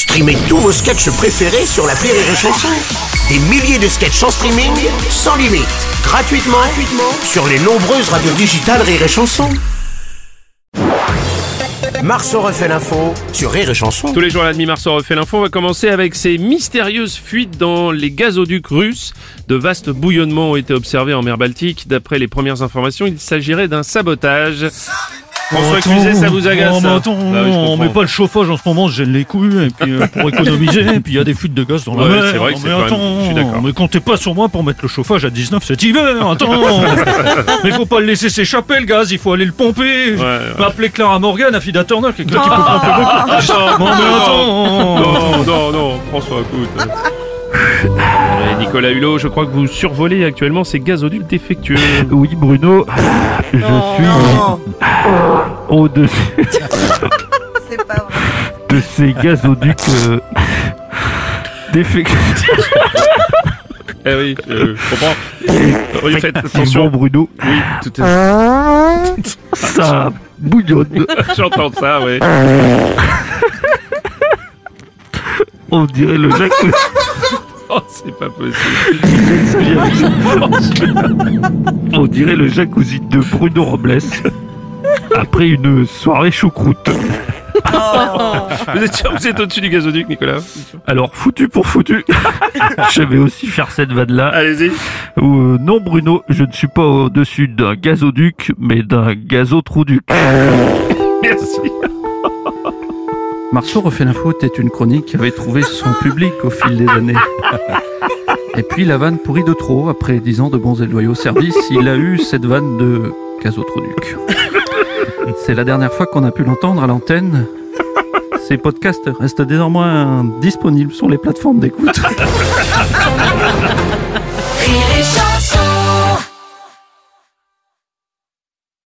Streamez tous vos sketchs préférés sur la Rire et Chanson. Des milliers de sketchs en streaming, sans limite, gratuitement, gratuitement sur les nombreuses radios digitales Rire et Chanson. Marceau refait l'info sur Rire et Chanson. Tous les jours à la demi Marceau refait l'info. On va commencer avec ces mystérieuses fuites dans les gazoducs russes. De vastes bouillonnements ont été observés en mer Baltique. D'après les premières informations, il s'agirait d'un sabotage. François, excusez, ça vous agace Oh, attends, Bah oui, on met pas le chauffage en ce moment, je gêne les couilles, et puis euh, pour économiser, et puis il y a des fuites de gaz dans la Ouais, mer. c'est vrai que mais même- attends, je suis d'accord. mais comptez pas sur moi pour mettre le chauffage à 19 cet hiver, attends Mais faut pas le laisser s'échapper le gaz, il faut aller le pomper ouais. Faut Appeler Clara Morgan, Affida Turner, quelqu'un qui peut pomper beaucoup Non, Non mais attends non, non, non, François, écoute. Ouais, Nicolas Hulot, je crois que vous survolez actuellement ces gazoducs défectueux. Oui, Bruno, je suis au-dessus pas vrai. de ces gazoducs euh, défectueux. Eh oui, je, je comprends. Oui, faites Bon, attention. Bruno, Oui, tout à ça bouillonne. J'entends ça, oui. On dirait le jacuzzi. Oh, c'est pas possible. On dirait le jacuzzi de Bruno Robles après une soirée choucroute. Vous êtes sûr que vous êtes au-dessus du gazoduc, Nicolas Alors, foutu pour foutu, je vais aussi faire cette vanne-là. Allez-y. Euh, non, Bruno, je ne suis pas au-dessus d'un gazoduc, mais d'un gazotrouduc. Merci. Marceau refait l'info était une chronique qui avait trouvé son public au fil des années. Et puis la vanne pourrit de trop, après dix ans de bons et loyaux services, il a eu cette vanne de gazotroduc. C'est la dernière fois qu'on a pu l'entendre à l'antenne. Ces podcasts restent désormais disponibles sur les plateformes d'écoute.